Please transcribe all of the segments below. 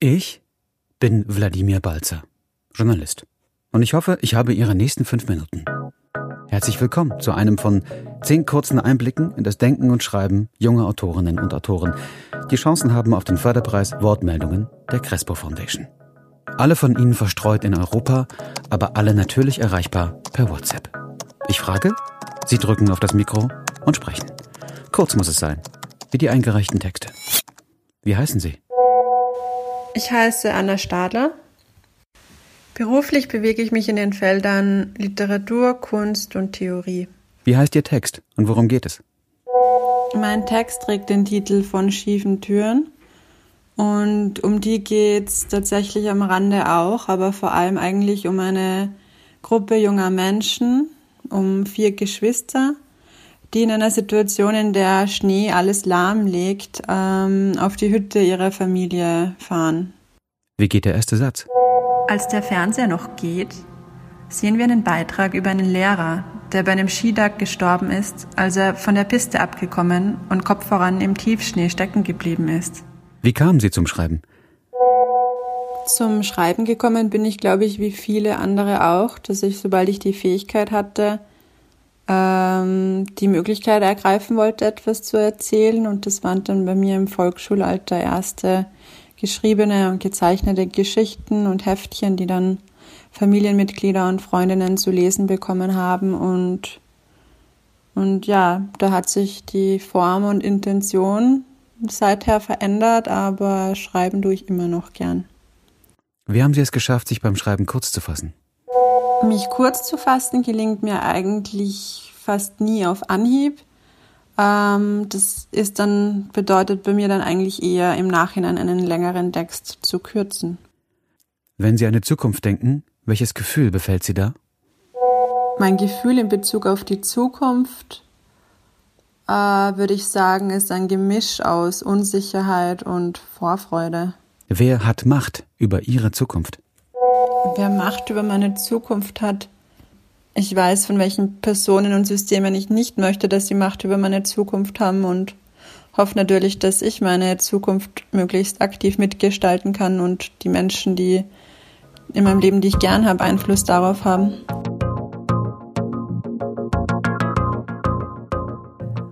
Ich bin Wladimir Balzer, Journalist. Und ich hoffe, ich habe Ihre nächsten fünf Minuten. Herzlich willkommen zu einem von zehn kurzen Einblicken in das Denken und Schreiben junger Autorinnen und Autoren, die Chancen haben auf den Förderpreis Wortmeldungen der Crespo Foundation. Alle von Ihnen verstreut in Europa, aber alle natürlich erreichbar per WhatsApp. Ich frage, Sie drücken auf das Mikro und sprechen. Kurz muss es sein, wie die eingereichten Texte. Wie heißen Sie? Ich heiße Anna Stadler. Beruflich bewege ich mich in den Feldern Literatur, Kunst und Theorie. Wie heißt Ihr Text und worum geht es? Mein Text trägt den Titel von schiefen Türen und um die geht es tatsächlich am Rande auch, aber vor allem eigentlich um eine Gruppe junger Menschen, um vier Geschwister, die in einer Situation, in der Schnee alles lahmlegt, ähm, auf die Hütte ihrer Familie fahren. Wie geht der erste Satz? Als der Fernseher noch geht, sehen wir einen Beitrag über einen Lehrer, der bei einem Skitag gestorben ist, als er von der Piste abgekommen und Kopf voran im Tiefschnee stecken geblieben ist. Wie kamen Sie zum Schreiben? Zum Schreiben gekommen bin ich, glaube ich, wie viele andere auch, dass ich, sobald ich die Fähigkeit hatte, ähm, die Möglichkeit ergreifen wollte, etwas zu erzählen. Und das waren dann bei mir im Volksschulalter erste geschriebene und gezeichnete Geschichten und Heftchen, die dann Familienmitglieder und Freundinnen zu lesen bekommen haben. Und, und ja, da hat sich die Form und Intention seither verändert, aber schreiben tue ich immer noch gern. Wie haben Sie es geschafft, sich beim Schreiben kurz zu fassen? Mich kurz zu fassen gelingt mir eigentlich fast nie auf Anhieb. Ähm, das ist dann, bedeutet bei mir dann eigentlich eher im Nachhinein einen längeren Text zu kürzen. Wenn Sie an die Zukunft denken, welches Gefühl befällt Sie da? Mein Gefühl in Bezug auf die Zukunft, äh, würde ich sagen, ist ein Gemisch aus Unsicherheit und Vorfreude. Wer hat Macht über Ihre Zukunft? Wer Macht über meine Zukunft hat, ich weiß, von welchen Personen und Systemen ich nicht möchte, dass sie Macht über meine Zukunft haben und hoffe natürlich, dass ich meine Zukunft möglichst aktiv mitgestalten kann und die Menschen, die in meinem Leben, die ich gern habe, Einfluss darauf haben.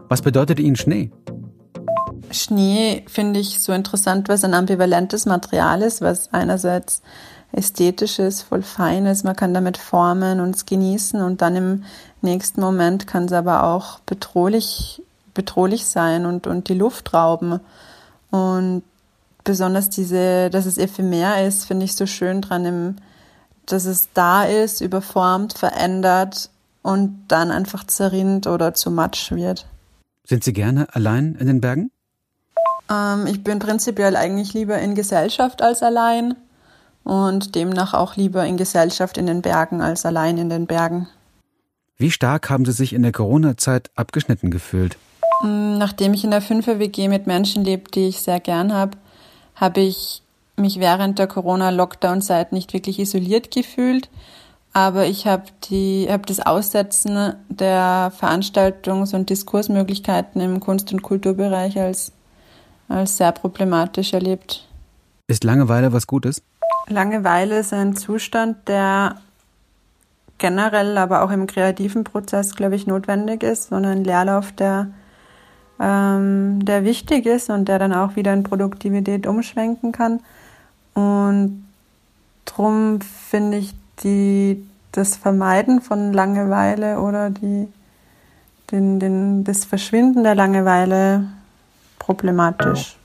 Was bedeutet Ihnen Schnee? Schnee finde ich so interessant, was ein ambivalentes Material ist, was einerseits ästhetisches, voll feines, man kann damit formen und es genießen und dann im nächsten Moment kann es aber auch bedrohlich, bedrohlich sein und, und die Luft rauben. Und besonders diese, dass es ephemer ist, finde ich so schön dran, im, dass es da ist, überformt, verändert und dann einfach zerrinnt oder zu Matsch wird. Sind Sie gerne allein in den Bergen? Ähm, ich bin prinzipiell eigentlich lieber in Gesellschaft als allein und demnach auch lieber in Gesellschaft in den Bergen als allein in den Bergen. Wie stark haben Sie sich in der Corona-Zeit abgeschnitten gefühlt? Mm, nachdem ich in der 5er WG mit Menschen lebe, die ich sehr gern habe, habe ich mich während der Corona-Lockdown-Zeit nicht wirklich isoliert gefühlt, aber ich habe habe das Aussetzen der Veranstaltungs- und Diskursmöglichkeiten im Kunst- und Kulturbereich als als sehr problematisch erlebt. Ist Langeweile was Gutes? Langeweile ist ein Zustand, der generell, aber auch im kreativen Prozess, glaube ich, notwendig ist und ein Leerlauf, der, ähm, der wichtig ist und der dann auch wieder in Produktivität umschwenken kann. Und darum finde ich die, das Vermeiden von Langeweile oder die, den, den, das Verschwinden der Langeweile problematisch.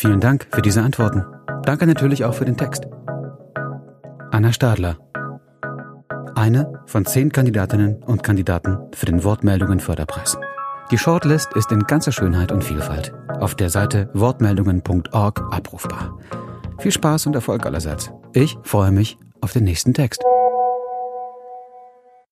Vielen Dank für diese Antworten. Danke natürlich auch für den Text. Anna Stadler. Eine von zehn Kandidatinnen und Kandidaten für den Wortmeldungen Förderpreis. Die Shortlist ist in ganzer Schönheit und Vielfalt auf der Seite wortmeldungen.org abrufbar. Viel Spaß und Erfolg allerseits. Ich freue mich auf den nächsten Text.